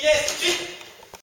Il est